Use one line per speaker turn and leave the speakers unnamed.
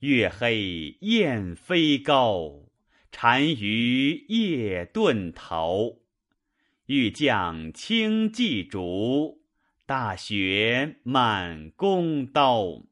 月黑雁飞高单于夜遁逃。欲将轻骑逐大雪满弓刀。